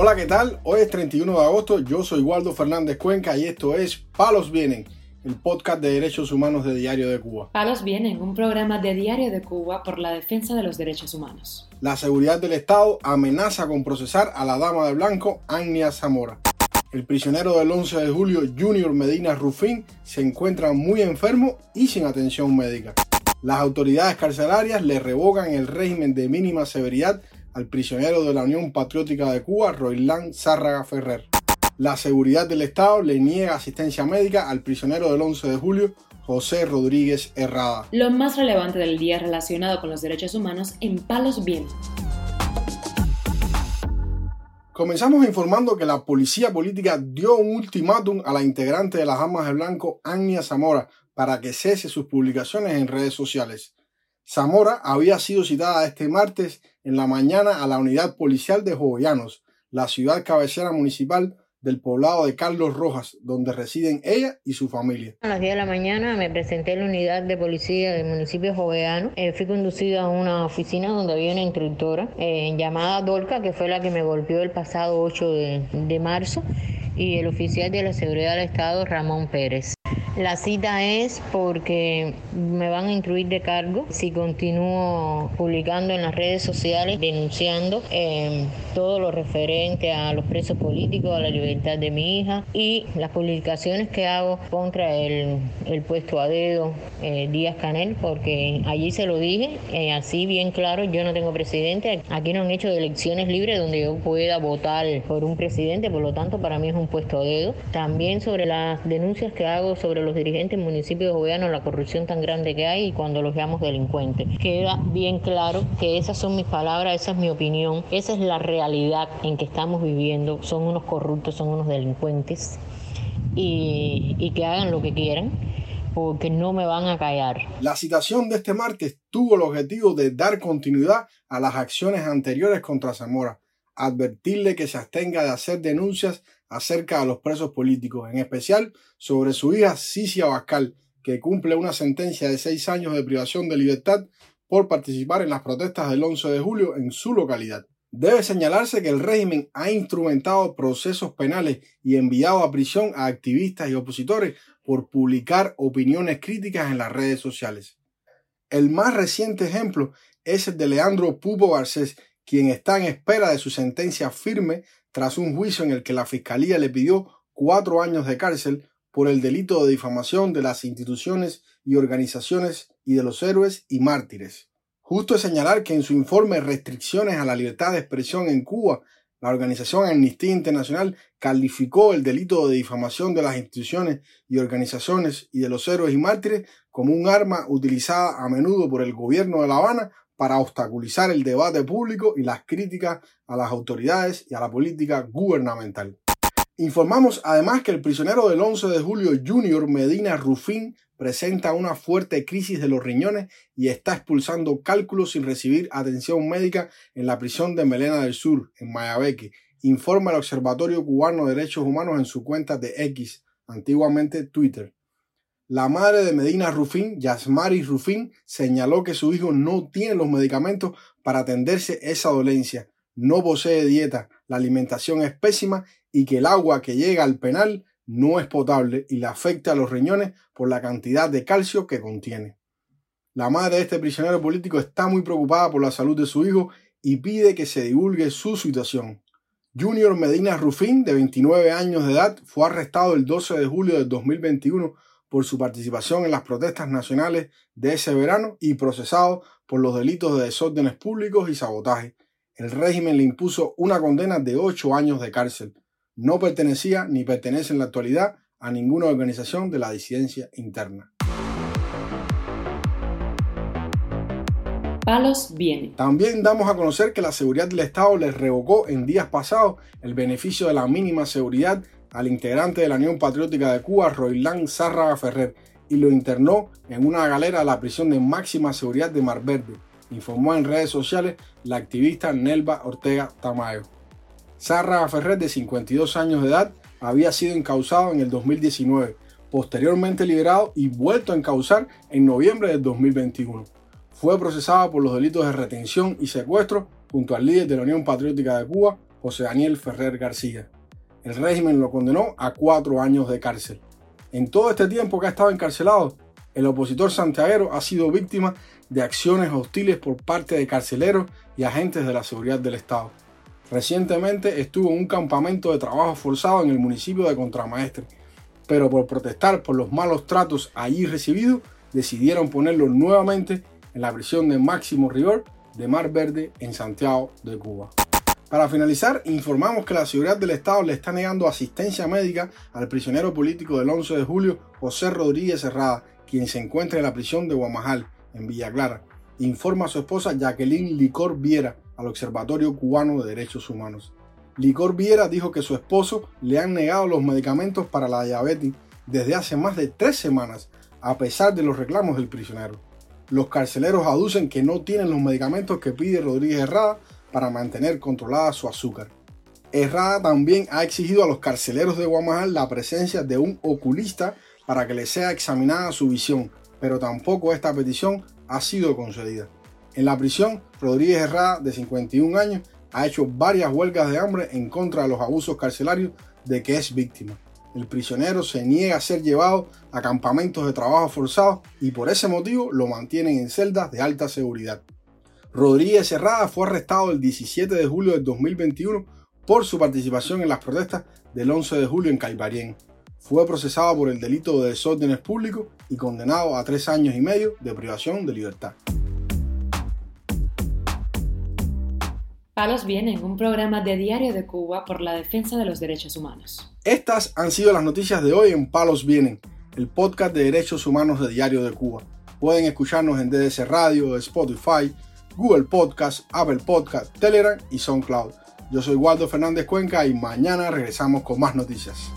Hola, ¿qué tal? Hoy es 31 de agosto, yo soy Waldo Fernández Cuenca y esto es Palos Vienen, el podcast de derechos humanos de Diario de Cuba. Palos Vienen, un programa de Diario de Cuba por la defensa de los derechos humanos. La seguridad del Estado amenaza con procesar a la dama de blanco, Agnia Zamora. El prisionero del 11 de julio, Junior Medina Rufín, se encuentra muy enfermo y sin atención médica. Las autoridades carcelarias le revocan el régimen de mínima severidad al prisionero de la Unión Patriótica de Cuba, Roilán Zárraga Ferrer. La seguridad del Estado le niega asistencia médica al prisionero del 11 de julio, José Rodríguez Herrada. Lo más relevante del día relacionado con los derechos humanos en Palos Vientos. Comenzamos informando que la policía política dio un ultimátum a la integrante de las Armas de Blanco, Agnia Zamora, para que cese sus publicaciones en redes sociales. Zamora había sido citada este martes en la mañana a la unidad policial de Jovellanos, la ciudad cabecera municipal del poblado de Carlos Rojas, donde residen ella y su familia. A las 10 de la mañana me presenté en la unidad de policía del municipio Joveano. Eh, fui conducida a una oficina donde había una instructora eh, llamada Dolca, que fue la que me golpeó el pasado 8 de, de marzo, y el oficial de la seguridad del Estado, Ramón Pérez. La cita es porque me van a incluir de cargo si continúo publicando en las redes sociales denunciando eh, todo lo referente a los presos políticos, a la libertad de mi hija y las publicaciones que hago contra el, puesto a dedo eh, Díaz Canel, porque allí se lo dije, eh, así bien claro, yo no tengo presidente, aquí no han hecho elecciones libres donde yo pueda votar por un presidente, por lo tanto para mí es un puesto a dedo. También sobre las denuncias que hago sobre los dirigentes municipios gobierno la corrupción tan grande que hay y cuando los veamos delincuentes. Queda bien claro que esas son mis palabras, esa es mi opinión, esa es la realidad en que estamos viviendo. Son unos corruptos, son unos delincuentes y, y que hagan lo que quieran porque no me van a callar. La citación de este martes tuvo el objetivo de dar continuidad a las acciones anteriores contra Zamora, advertirle que se abstenga de hacer denuncias acerca de los presos políticos, en especial sobre su hija Cicia Bascal, que cumple una sentencia de seis años de privación de libertad por participar en las protestas del 11 de julio en su localidad. Debe señalarse que el régimen ha instrumentado procesos penales y enviado a prisión a activistas y opositores por publicar opiniones críticas en las redes sociales. El más reciente ejemplo es el de Leandro Pupo Garcés, quien está en espera de su sentencia firme tras un juicio en el que la Fiscalía le pidió cuatro años de cárcel por el delito de difamación de las instituciones y organizaciones y de los héroes y mártires. Justo es señalar que en su informe Restricciones a la libertad de expresión en Cuba, la organización Amnistía Internacional calificó el delito de difamación de las instituciones y organizaciones y de los héroes y mártires como un arma utilizada a menudo por el gobierno de La Habana para obstaculizar el debate público y las críticas a las autoridades y a la política gubernamental. Informamos además que el prisionero del 11 de julio Junior Medina Rufín presenta una fuerte crisis de los riñones y está expulsando cálculos sin recibir atención médica en la prisión de Melena del Sur, en Mayabeque, informa el Observatorio Cubano de Derechos Humanos en su cuenta de X, antiguamente Twitter. La madre de Medina Rufín, Yasmari Rufín, señaló que su hijo no tiene los medicamentos para atenderse esa dolencia, no posee dieta, la alimentación es pésima y que el agua que llega al penal no es potable y le afecta a los riñones por la cantidad de calcio que contiene. La madre de este prisionero político está muy preocupada por la salud de su hijo y pide que se divulgue su situación. Junior Medina Rufín, de 29 años de edad, fue arrestado el 12 de julio de 2021 por su participación en las protestas nacionales de ese verano y procesado por los delitos de desórdenes públicos y sabotaje. El régimen le impuso una condena de ocho años de cárcel. No pertenecía ni pertenece en la actualidad a ninguna organización de la disidencia interna. Palos viene. También damos a conocer que la seguridad del Estado les revocó en días pasados el beneficio de la mínima seguridad al integrante de la Unión Patriótica de Cuba, Roilán Zárraga Ferrer, y lo internó en una galera de la prisión de máxima seguridad de Mar Verde, informó en redes sociales la activista Nelva Ortega Tamayo. Zárraga Ferrer, de 52 años de edad, había sido encausado en el 2019, posteriormente liberado y vuelto a encausar en noviembre del 2021. Fue procesado por los delitos de retención y secuestro junto al líder de la Unión Patriótica de Cuba, José Daniel Ferrer García. El régimen lo condenó a cuatro años de cárcel. En todo este tiempo que ha estado encarcelado, el opositor santiaguero ha sido víctima de acciones hostiles por parte de carceleros y agentes de la seguridad del Estado. Recientemente estuvo en un campamento de trabajo forzado en el municipio de Contramaestre, pero por protestar por los malos tratos allí recibidos, decidieron ponerlo nuevamente en la prisión de máximo rigor de Mar Verde en Santiago de Cuba. Para finalizar, informamos que la seguridad del Estado le está negando asistencia médica al prisionero político del 11 de julio, José Rodríguez Herrada, quien se encuentra en la prisión de Guamajal, en Villa Clara. Informa a su esposa Jacqueline Licor Viera al Observatorio Cubano de Derechos Humanos. Licor Viera dijo que su esposo le han negado los medicamentos para la diabetes desde hace más de tres semanas, a pesar de los reclamos del prisionero. Los carceleros aducen que no tienen los medicamentos que pide Rodríguez Herrada para mantener controlada su azúcar. Herrada también ha exigido a los carceleros de Guamajal la presencia de un oculista para que le sea examinada su visión, pero tampoco esta petición ha sido concedida. En la prisión, Rodríguez Herrada, de 51 años, ha hecho varias huelgas de hambre en contra de los abusos carcelarios de que es víctima. El prisionero se niega a ser llevado a campamentos de trabajo forzados y por ese motivo lo mantienen en celdas de alta seguridad. Rodríguez Herrada fue arrestado el 17 de julio de 2021 por su participación en las protestas del 11 de julio en Caibarien. Fue procesado por el delito de desórdenes públicos y condenado a tres años y medio de privación de libertad. Palos Vienen, un programa de Diario de Cuba por la defensa de los derechos humanos. Estas han sido las noticias de hoy en Palos Vienen, el podcast de derechos humanos de Diario de Cuba. Pueden escucharnos en DDC Radio, Spotify, Google Podcast, Apple Podcast, Telegram y SoundCloud. Yo soy Waldo Fernández Cuenca y mañana regresamos con más noticias.